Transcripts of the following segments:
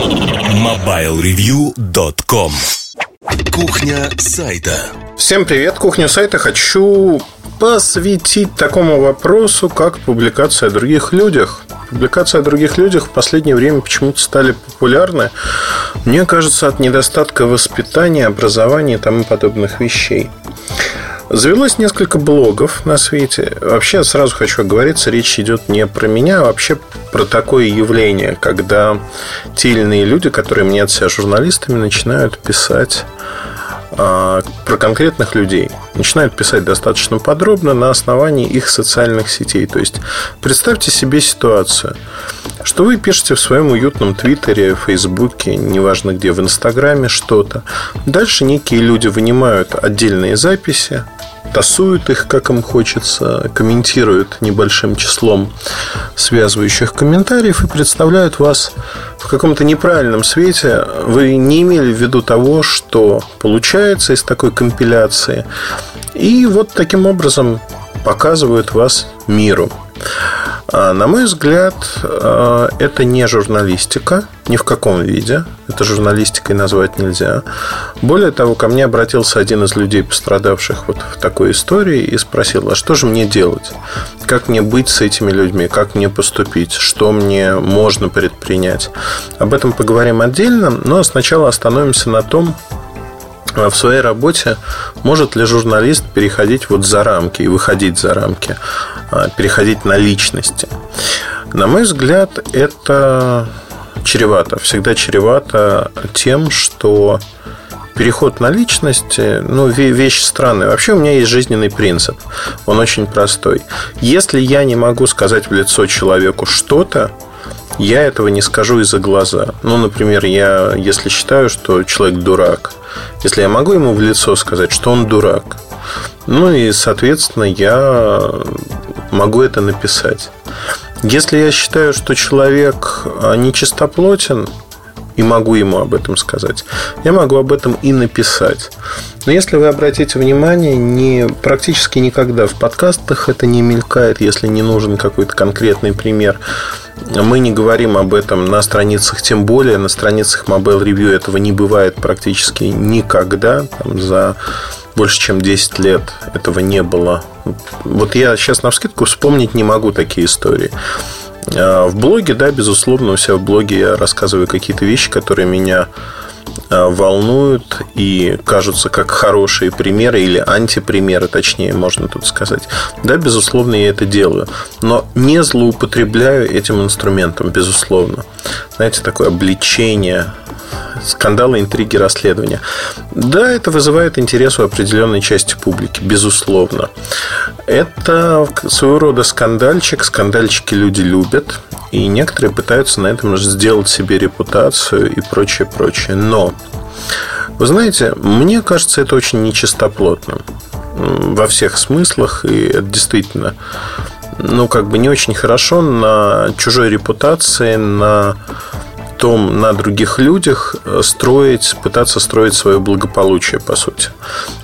MobileReview.com Кухня сайта Всем привет, кухня сайта хочу посвятить такому вопросу, как публикация о других людях. Публикация о других людях в последнее время почему-то стали популярны. Мне кажется, от недостатка воспитания, образования и тому подобных вещей. Завелось несколько блогов на свете. Вообще, сразу хочу оговориться, речь идет не про меня, а вообще про такое явление, когда те или иные люди, которые мнят себя журналистами, начинают писать а, про конкретных людей. Начинают писать достаточно подробно на основании их социальных сетей. То есть, представьте себе ситуацию, что вы пишете в своем уютном Твиттере, Фейсбуке, неважно где, в Инстаграме что-то. Дальше некие люди вынимают отдельные записи, тасуют их, как им хочется, комментируют небольшим числом связывающих комментариев и представляют вас в каком-то неправильном свете. Вы не имели в виду того, что получается из такой компиляции. И вот таким образом показывают вас миру. А, на мой взгляд, а, это не журналистика, ни в каком виде. Это журналистикой назвать нельзя. Более того, ко мне обратился один из людей, пострадавших вот в такой истории, и спросил, а что же мне делать? Как мне быть с этими людьми? Как мне поступить? Что мне можно предпринять? Об этом поговорим отдельно, но сначала остановимся на том, в своей работе может ли журналист переходить вот за рамки и выходить за рамки, а, переходить на личности? На мой взгляд, это чревато. Всегда чревато тем, что переход на личности, ну, вещь странная. Вообще у меня есть жизненный принцип. Он очень простой. Если я не могу сказать в лицо человеку что-то, я этого не скажу из-за глаза. Ну, например, я, если считаю, что человек дурак, если я могу ему в лицо сказать, что он дурак, ну и, соответственно, я могу это написать. Если я считаю, что человек а, нечистоплотен, и могу ему об этом сказать. Я могу об этом и написать. Но если вы обратите внимание, не, практически никогда в подкастах это не мелькает, если не нужен какой-то конкретный пример. Мы не говорим об этом на страницах, тем более на страницах Mobile Review этого не бывает практически никогда. Там, за больше чем 10 лет этого не было. Вот я сейчас на вскидку вспомнить не могу такие истории. А, в блоге, да, безусловно, у себя в блоге я рассказываю какие-то вещи, которые меня а, волнуют и кажутся как хорошие примеры или антипримеры, точнее, можно тут сказать. Да, безусловно, я это делаю. Но не злоупотребляю этим инструментом, безусловно. Знаете, такое обличение скандалы, интриги, расследования. Да, это вызывает интерес у определенной части публики, безусловно. Это своего рода скандальчик. Скандальчики люди любят. И некоторые пытаются на этом сделать себе репутацию и прочее, прочее. Но, вы знаете, мне кажется, это очень нечистоплотным во всех смыслах. И это действительно ну, как бы не очень хорошо на чужой репутации, на том на других людях э, строить, пытаться строить свое благополучие, по сути.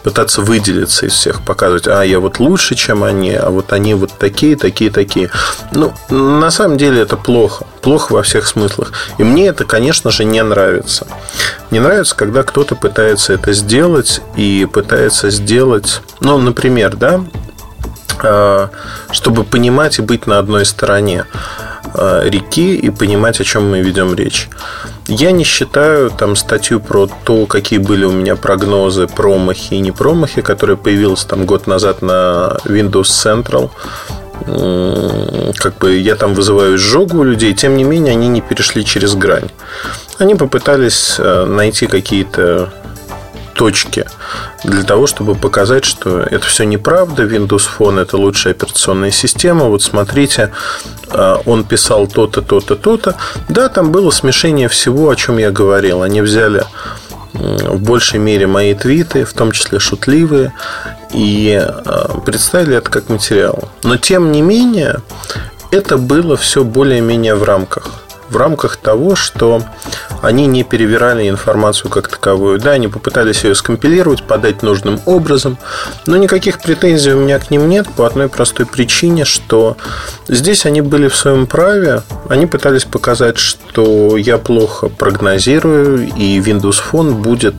Пытаться выделиться из всех, показывать, а я вот лучше, чем они, а вот они вот такие, такие, такие. Ну, на самом деле это плохо. Плохо во всех смыслах. И мне это, конечно же, не нравится. Не нравится, когда кто-то пытается это сделать и пытается сделать, ну, например, да, э, чтобы понимать и быть на одной стороне. Э, реки и понимать, о чем мы ведем речь. Я не считаю там статью про то, какие были у меня прогнозы, промахи и не промахи, которая появилась там год назад на Windows Central. Как бы я там вызываю изжогу у людей, тем не менее они не перешли через грань. Они попытались э, найти какие-то точки для того, чтобы показать, что это все неправда. Windows Phone это лучшая операционная система. Вот смотрите, а, он писал то-то, то-то, то-то. Да, там было смешение всего, о чем я говорил. Они взяли в большей мере мои твиты, в том числе шутливые, и а, представили это как материал. Но тем не менее, это было все более-менее в рамках. В рамках того, что они не перевирали информацию как таковую. Да, они попытались ее скомпилировать, подать нужным образом, но никаких претензий у меня к ним нет по одной простой причине, что здесь они были в своем праве, они пытались показать, что я плохо прогнозирую, и Windows Phone будет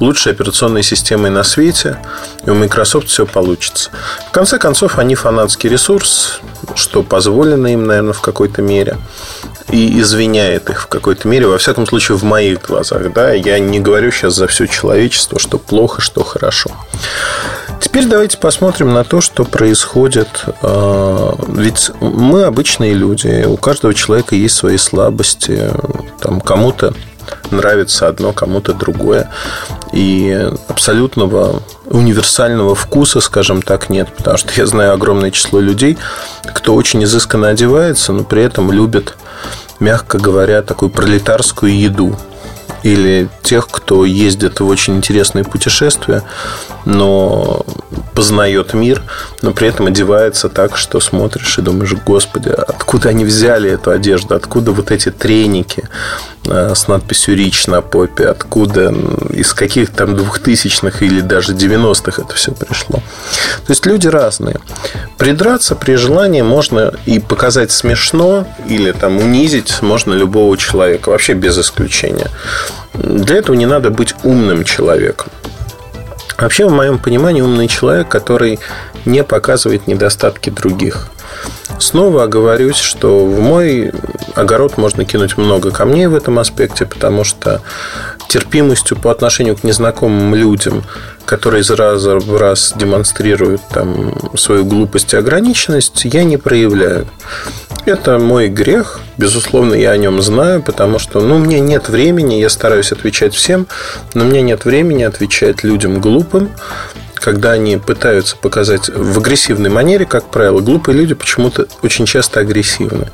лучшей операционной системой на свете, и у Microsoft все получится. В конце концов, они фанатский ресурс, что позволено им, наверное, в какой-то мере и извиняет их в какой-то мере, во всяком случае, в моих глазах. Да? Я не говорю сейчас за все человечество, что плохо, что хорошо. Теперь давайте посмотрим на то, что происходит. А, ведь мы обычные люди, у каждого человека есть свои слабости. Там кому-то нравится одно, кому-то другое. И абсолютного универсального вкуса, скажем так, нет. Потому что я знаю огромное число людей, кто очень изысканно одевается, но при этом любит мягко говоря, такую пролетарскую еду. Или тех, кто ездит в очень интересные путешествия, но познает мир, но при этом одевается так, что смотришь и думаешь, господи, откуда они взяли эту одежду, откуда вот эти треники э, с надписью «Рич» на попе, откуда, из каких там двухтысячных или даже 90-х это все пришло. То есть люди разные. Придраться при желании можно и показать смешно, или там унизить можно любого человека, вообще без исключения. Для этого не надо быть умным человеком. Вообще, в моем понимании, умный человек, который не показывает недостатки других. Снова оговорюсь, что в мой огород можно кинуть много камней в этом аспекте, потому что терпимостью по отношению к незнакомым людям, которые из раза в раз демонстрируют там, свою глупость и ограниченность, я не проявляю. Это мой грех, безусловно, я о нем знаю, потому что ну, меня нет времени, я стараюсь отвечать всем, но меня нет времени отвечать людям глупым, когда они пытаются показать в агрессивной манере, как правило, глупые люди почему-то очень часто агрессивны.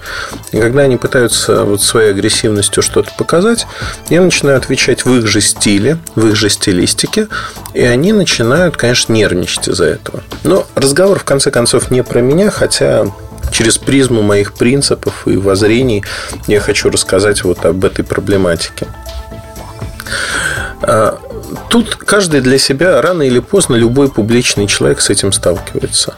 И когда они пытаются вот своей агрессивностью что-то показать, я начинаю отвечать в их же стиле, в их же стилистике, и они начинают, конечно, нервничать из-за этого. Но разговор, в конце концов, не про меня, хотя через призму моих принципов и воззрений я хочу рассказать вот об этой проблематике. А, тут каждый для себя рано или поздно любой публичный человек с этим сталкивается.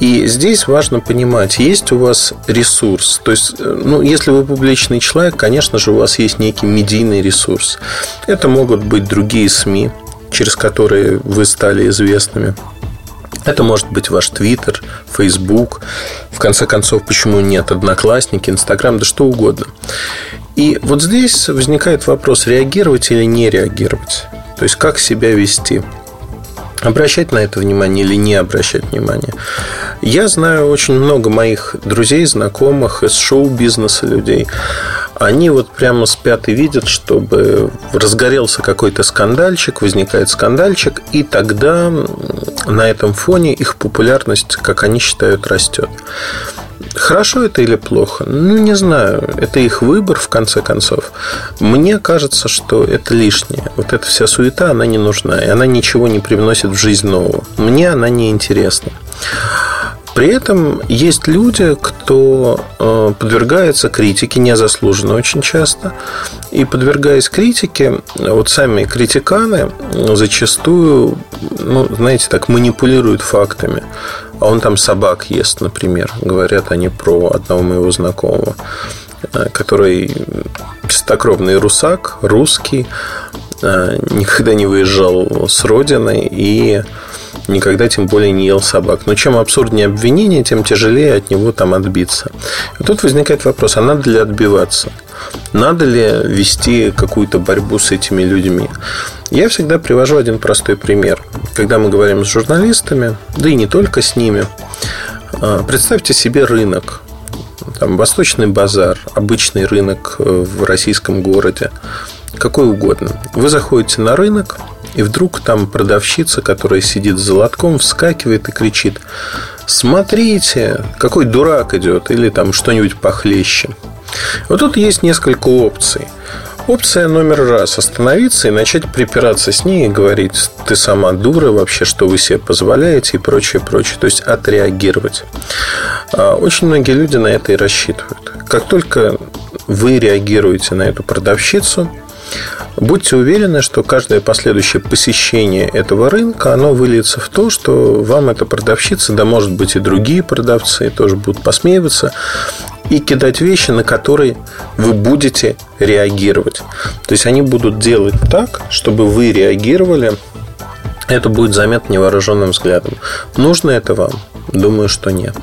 И здесь важно понимать, есть у вас ресурс. То есть, ну, если вы публичный человек, конечно же, у вас есть некий медийный ресурс. Это могут быть другие СМИ, через которые вы стали известными. Это может быть ваш Твиттер, Фейсбук, в конце концов, почему нет, Одноклассники, Инстаграм, да что угодно. И вот здесь возникает вопрос, реагировать или не реагировать. То есть, как себя вести. Обращать на это внимание или не обращать внимание. Я знаю очень много моих друзей, знакомых из шоу-бизнеса людей. Они вот прямо спят и видят, чтобы разгорелся какой-то скандальчик, возникает скандальчик, и тогда на этом фоне их популярность, как они считают, растет. Хорошо это или плохо? Ну, не знаю. Это их выбор, в конце концов. Мне кажется, что это лишнее. Вот эта вся суета, она не нужна. И она ничего не привносит в жизнь нового. Мне она не интересна. При этом есть люди, кто э, подвергается критике незаслуженно очень часто. И подвергаясь критике, вот сами критиканы зачастую, ну, знаете, так манипулируют фактами. А он там собак ест, например. Говорят они про одного моего знакомого, э, который чистокровный русак, русский, э, никогда не выезжал с родины и никогда тем более не ел собак. Но чем абсурднее обвинение, тем тяжелее от него там отбиться. И тут возникает вопрос, а надо ли отбиваться? Надо ли вести какую-то борьбу с этими людьми? Я всегда привожу один простой пример. Когда мы говорим с журналистами, да и не только с ними, а, представьте себе рынок. Там восточный базар, обычный рынок э, в российском городе, какой угодно. Вы заходите на рынок, и вдруг там продавщица, которая сидит за лотком, вскакивает и кричит «Смотрите, какой дурак идет!» Или там что-нибудь похлеще. Вот тут есть несколько опций. Опция номер раз – остановиться и начать припираться с ней и говорить, ты сама дура вообще, что вы себе позволяете и прочее, прочее. То есть отреагировать. А очень многие люди на это и рассчитывают. Как только вы реагируете на эту продавщицу, Будьте уверены, что каждое последующее посещение этого рынка, оно выльется в то, что вам эта продавщица, да может быть и другие продавцы тоже будут посмеиваться и кидать вещи, на которые вы будете реагировать. То есть они будут делать так, чтобы вы реагировали это будет заметно невооруженным взглядом. Нужно это вам? Думаю, что нет.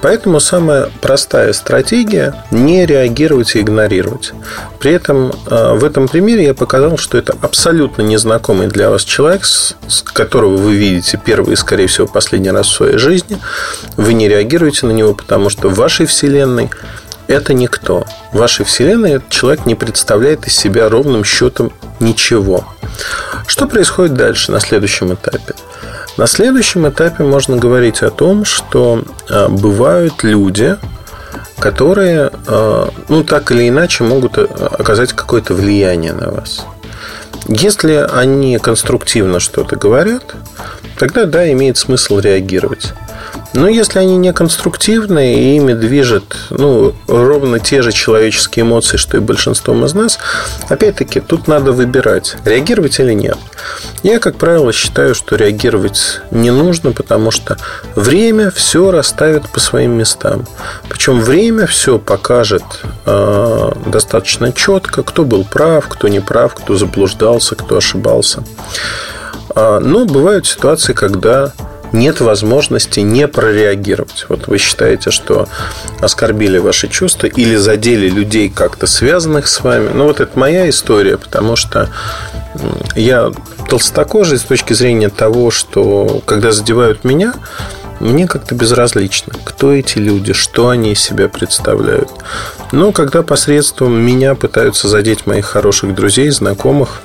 Поэтому самая простая стратегия – не реагировать и игнорировать. При этом э, в этом примере я показал, что это абсолютно незнакомый для вас человек, с которого вы видите первый и, скорее всего, последний раз в своей жизни. Вы не реагируете на него, потому что в вашей вселенной это никто. В вашей вселенной этот человек не представляет из себя ровным счетом ничего. Что происходит дальше на следующем этапе? На следующем этапе можно говорить о том, что э, бывают люди, которые, э, ну, так или иначе могут э, оказать какое-то влияние на вас. Если они конструктивно что-то говорят, тогда да, имеет смысл реагировать. Но если они не конструктивные и ими движет ну, ровно те же человеческие эмоции, что и большинством из нас, опять-таки, тут надо выбирать, реагировать или нет. Я, как правило, считаю, что реагировать не нужно, потому что время все расставит по своим местам. Причем время все покажет э, достаточно четко, кто был прав, кто не прав, кто заблуждался, кто ошибался. А, но бывают ситуации, когда нет возможности не прореагировать. Вот вы считаете, что оскорбили ваши чувства или задели людей как-то связанных с вами. Ну, вот это моя история, потому что я толстокожий с точки зрения того, что когда задевают меня, мне как-то безразлично, кто эти люди, что они из себя представляют. Но когда посредством меня пытаются задеть моих хороших друзей, знакомых,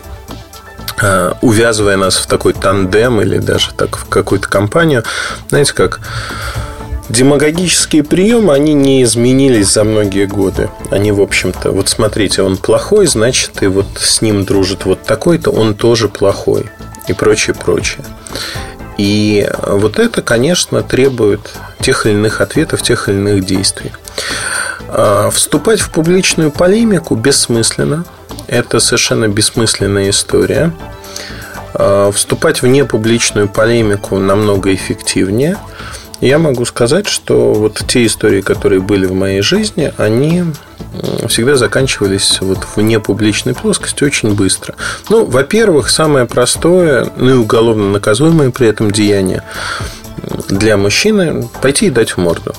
увязывая нас в такой тандем или даже так в какую-то компанию, знаете, как демагогические приемы, они не изменились за многие годы. Они, в общем-то, вот смотрите, он плохой, значит, и вот с ним дружит вот такой-то, он тоже плохой. И прочее, прочее. И вот это, конечно, требует тех или иных ответов, тех или иных действий. А, вступать в публичную полемику бессмысленно. Это совершенно бессмысленная история. А, вступать в непубличную полемику намного эффективнее. Я могу сказать, что вот те истории, которые были в моей жизни, они всегда заканчивались вот в непубличной плоскости очень быстро. Ну, во-первых, самое простое, ну и уголовно наказуемое при этом деяние для мужчины – пойти и дать в морду.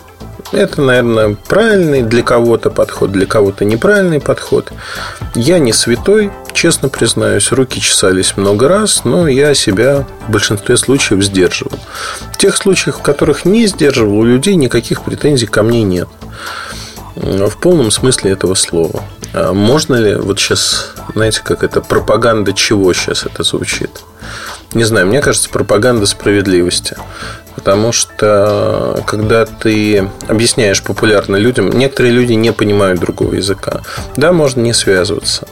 Это, наверное, правильный для кого-то подход, для кого-то неправильный подход. Я не святой, честно признаюсь, руки чесались много раз, но я себя в большинстве случаев сдерживал. В тех случаях, в которых не сдерживал, у людей никаких претензий ко мне нет. В полном смысле этого слова. А можно ли, вот сейчас, знаете, как это, пропаганда чего сейчас это звучит? Не знаю, мне кажется, пропаганда справедливости. Потому что когда ты объясняешь популярно людям, некоторые люди не понимают другого языка. Да, можно не связываться.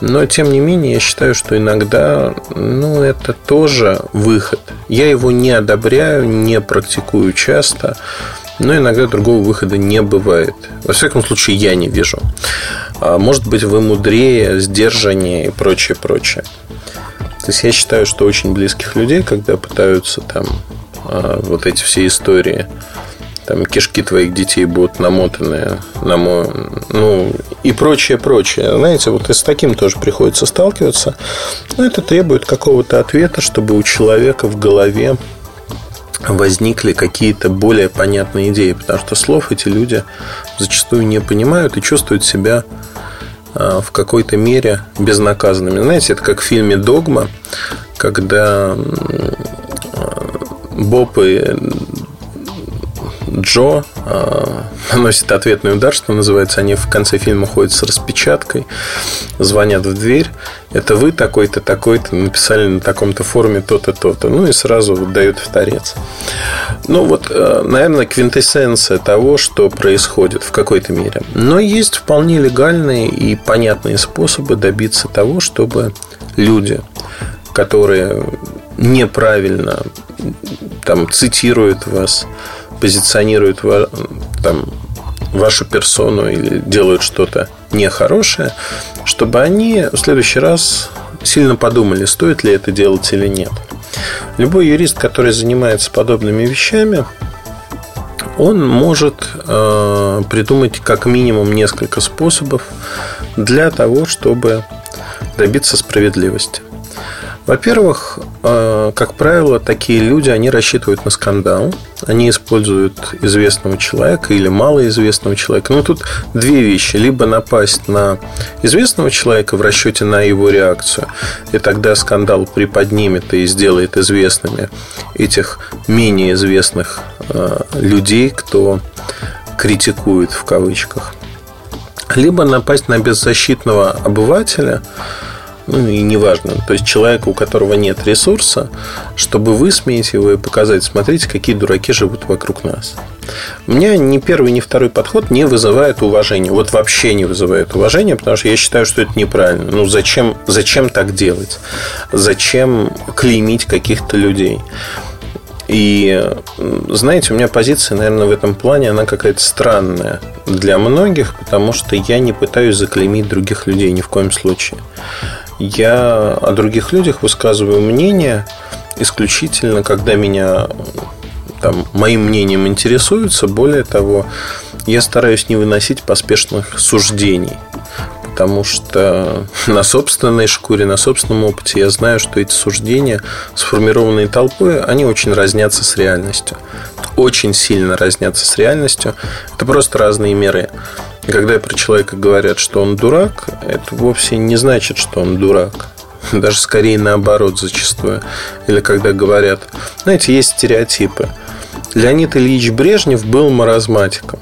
Но, тем не менее, я считаю, что иногда ну, это тоже выход. Я его не одобряю, не практикую часто, но иногда другого выхода не бывает. Во всяком случае, я не вижу. А может быть, вы мудрее, сдержаннее и прочее, прочее. То есть я считаю, что очень близких людей, когда пытаются там вот эти все истории, там кишки твоих детей будут намотаны на мой, ну и прочее, прочее. Знаете, вот и с таким тоже приходится сталкиваться. Но это требует какого-то ответа, чтобы у человека в голове возникли какие-то более понятные идеи, потому что слов эти люди зачастую не понимают и чувствуют себя а, в какой-то мере безнаказанными. Знаете, это как в фильме «Догма», когда Боб и Джо а, наносят ответный удар, что называется. Они в конце фильма ходят с распечаткой, звонят в дверь. Это вы такой-то, такой-то написали на таком-то форуме то-то, то-то. Ну и сразу дают в торец. Ну вот, э, наверное, квинтэссенция того, что происходит в какой-то мере. Но есть вполне легальные и понятные способы добиться того, чтобы люди, которые неправильно там, цитируют вас, позиционируют там, вашу персону или делают что-то нехорошее, чтобы они в следующий раз сильно подумали, стоит ли это делать или нет. Любой юрист, который занимается подобными вещами, он может э, придумать как минимум несколько способов для того, чтобы добиться справедливости. Во-первых, э, как правило, такие люди, они рассчитывают на скандал. Они используют известного человека или малоизвестного человека. Ну, тут две вещи. Либо напасть на известного человека в расчете на его реакцию, и тогда скандал приподнимет и сделает известными этих менее известных э, людей, кто критикует в кавычках. Либо напасть на беззащитного обывателя – ну и неважно, то есть человека, у которого нет ресурса, чтобы высмеять его и показать, смотрите, какие дураки живут вокруг нас. У меня ни первый, ни второй подход не вызывает уважения. Вот вообще не вызывает уважения, потому что я считаю, что это неправильно. Ну зачем, зачем так делать? Зачем клеймить каких-то людей? И, знаете, у меня позиция, наверное, в этом плане, она какая-то странная для многих, потому что я не пытаюсь заклеймить других людей ни в коем случае я о других людях высказываю мнение исключительно, когда меня там, моим мнением интересуются. Более того, я стараюсь не выносить поспешных суждений. Потому что на собственной шкуре, на собственном опыте я знаю, что эти суждения, сформированные толпой, они очень разнятся с реальностью. Очень сильно разнятся с реальностью. Это просто разные миры. И когда про человека говорят, что он дурак, это вовсе не значит, что он дурак. Даже скорее наоборот зачастую. Или когда говорят, знаете, есть стереотипы. Леонид Ильич Брежнев был маразматиком.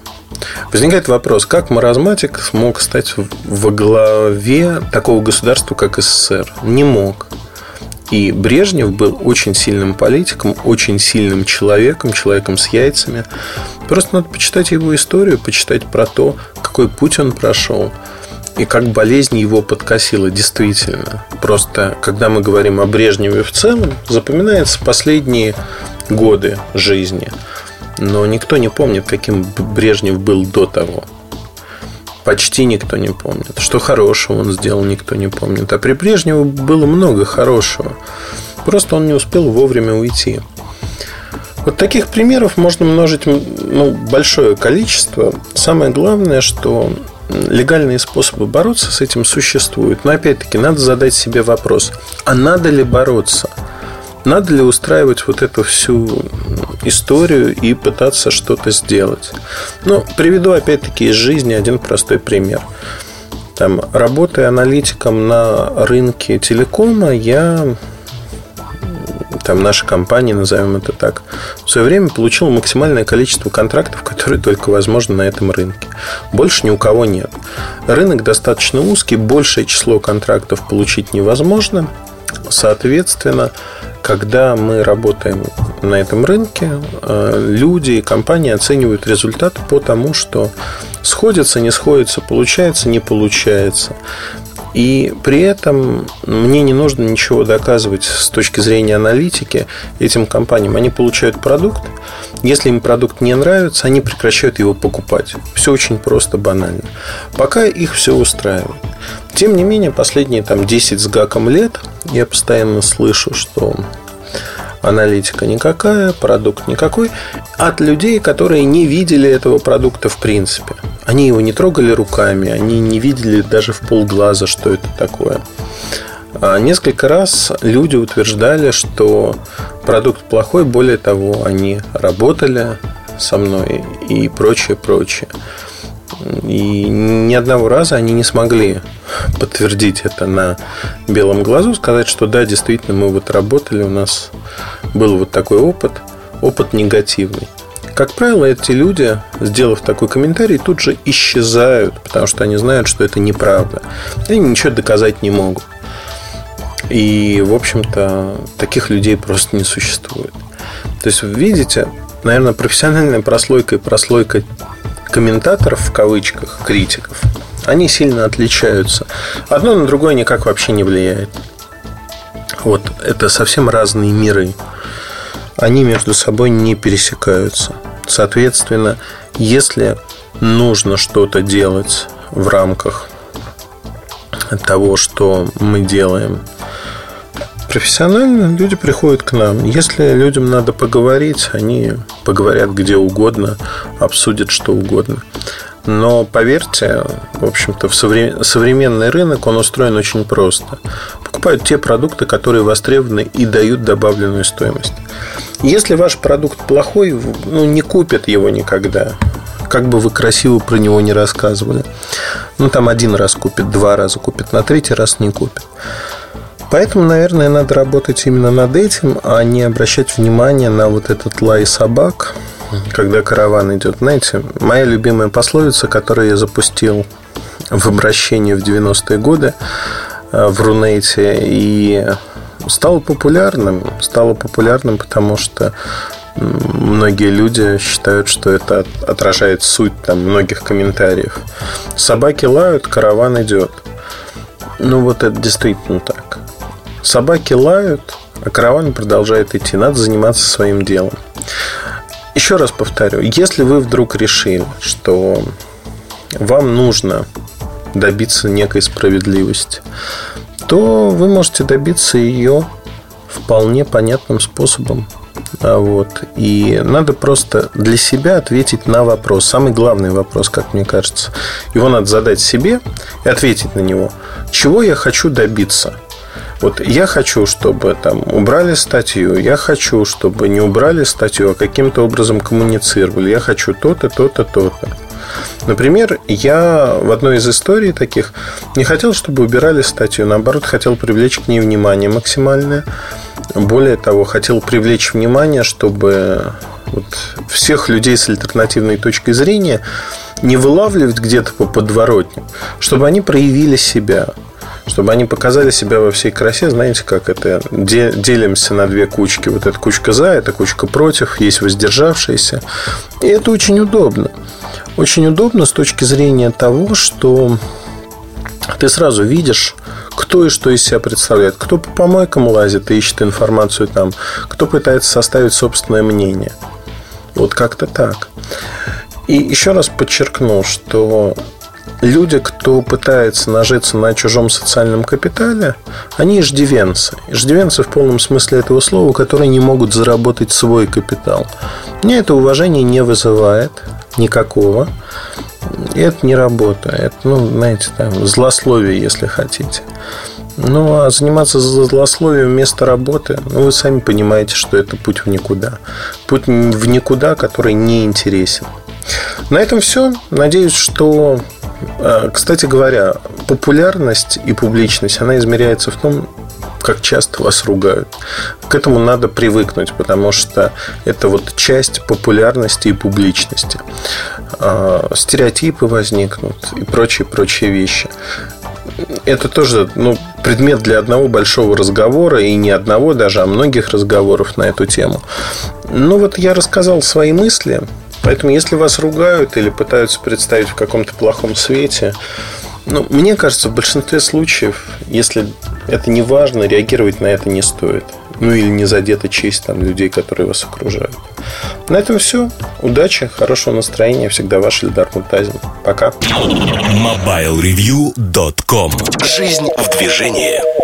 Возникает вопрос, как маразматик смог стать во главе такого государства, как СССР? Не мог. И Брежнев был очень сильным политиком, очень сильным человеком, человеком с яйцами. Просто надо почитать его историю, почитать про то, какой путь он прошел и как болезнь его подкосила действительно. Просто, когда мы говорим о Брежневе в целом, запоминаются последние годы жизни. Но никто не помнит, каким Брежнев был до того почти никто не помнит. Что хорошего он сделал, никто не помнит. А при Брежневе было много хорошего. Просто он не успел вовремя уйти. Вот таких примеров можно множить ну, большое количество. Самое главное, что легальные способы бороться с этим существуют. Но опять-таки надо задать себе вопрос, а надо ли бороться? Надо ли устраивать вот эту всю историю и пытаться что-то сделать? Ну, приведу опять-таки из жизни один простой пример. Там, работая аналитиком на рынке телекома, я там наша компания, назовем это так, в свое время получил максимальное количество контрактов, которые только возможно на этом рынке. Больше ни у кого нет. Рынок достаточно узкий, большее число контрактов получить невозможно. Соответственно, когда мы работаем на этом рынке, э, люди и компании оценивают результат по тому, что сходится, не сходится, получается, не получается. И при этом мне не нужно ничего доказывать с точки зрения аналитики этим компаниям. Они получают продукт. Если им продукт не нравится, они прекращают его покупать. Все очень просто, банально. Пока их все устраивает. Тем не менее, последние там 10 с гаком лет я постоянно слышу, что аналитика никакая, продукт никакой, от людей, которые не видели этого продукта в принципе. Они его не трогали руками, они не видели даже в полглаза, что это такое. А несколько раз люди утверждали, что продукт плохой, более того, они работали со мной и прочее, прочее. И ни одного раза они не смогли подтвердить это на белом глазу, сказать, что да, действительно, мы вот работали, у нас был вот такой опыт, опыт негативный. Как правило, эти люди, сделав такой комментарий, тут же исчезают, потому что они знают, что это неправда. Они ничего доказать не могут. И, в общем-то, таких людей просто не существует. То есть, вы видите, наверное, профессиональная прослойка и прослойка комментаторов, в кавычках, критиков, они сильно отличаются. Одно на другое никак вообще не влияет. Вот это совсем разные миры. Они между собой не пересекаются. Соответственно, если нужно что-то делать в рамках того, что мы делаем. Профессионально люди приходят к нам. Если людям надо поговорить, они поговорят где угодно, обсудят что угодно. Но поверьте, в общем-то, в современный рынок он устроен очень просто. Покупают те продукты, которые востребованы и дают добавленную стоимость. Если ваш продукт плохой, ну, не купят его никогда. Как бы вы красиво про него не рассказывали. Ну, там один раз купит, два раза купит, на третий раз не купит. Поэтому, наверное, надо работать именно над этим, а не обращать внимание на вот этот лай собак, когда караван идет. Знаете, моя любимая пословица, которую я запустил в обращении в 90-е годы э, в Рунете и стало популярным. Стало популярным, потому что многие люди считают, что это отражает суть там, многих комментариев. Собаки лают, караван идет. Ну вот это действительно так. Собаки лают, а караван продолжает идти. Надо заниматься своим делом. Еще раз повторю, если вы вдруг решили, что вам нужно добиться некой справедливости, то вы можете добиться ее вполне понятным способом. А вот. И надо просто для себя ответить на вопрос. Самый главный вопрос, как мне кажется. Его надо задать себе и ответить на него. Чего я хочу добиться? Вот я хочу, чтобы там убрали статью, я хочу, чтобы не убрали статью, а каким-то образом коммуницировали. Я хочу то-то, то-то, то-то. Например, я в одной из историй таких не хотел, чтобы убирали статью, наоборот, хотел привлечь к ней внимание максимальное. Более того, хотел привлечь внимание, чтобы вот всех людей с альтернативной точкой зрения не вылавливать где-то по подворотням, чтобы они проявили себя, чтобы они показали себя во всей красе. Знаете, как это? Делимся на две кучки. Вот эта кучка за, эта кучка против, есть воздержавшиеся. И это очень удобно. Очень удобно с точки зрения того, что ты сразу видишь, кто и что из себя представляет. Кто по помойкам лазит и ищет информацию там, кто пытается составить собственное мнение. Вот как-то так. И еще раз подчеркну, что люди, кто пытается нажиться на чужом социальном капитале, они иждивенцы. Иждивенцы в полном смысле этого слова, которые не могут заработать свой капитал. Мне это уважение не вызывает никакого. Это не работа. Это, ну, знаете, там, злословие, если хотите. Ну, а заниматься злословием вместо работы, ну, вы сами понимаете, что это путь в никуда. Путь в никуда, который не интересен. На этом все. Надеюсь, что кстати говоря, популярность и публичность, она измеряется в том, как часто вас ругают. К этому надо привыкнуть, потому что это вот часть популярности и публичности. А, стереотипы возникнут и прочие-прочие вещи. Это тоже ну, предмет для одного большого разговора, и не одного даже, а многих разговоров на эту тему. Ну вот я рассказал свои мысли, поэтому если вас ругают или пытаются представить в каком-то плохом свете, ну, мне кажется, в большинстве случаев, если это не важно, реагировать на это не стоит. Ну или не задета честь там, людей, которые вас окружают. На этом все. Удачи, хорошего настроения. Всегда ваш Эльдар Муртазин. Пока. MobileReview.com Жизнь в движении.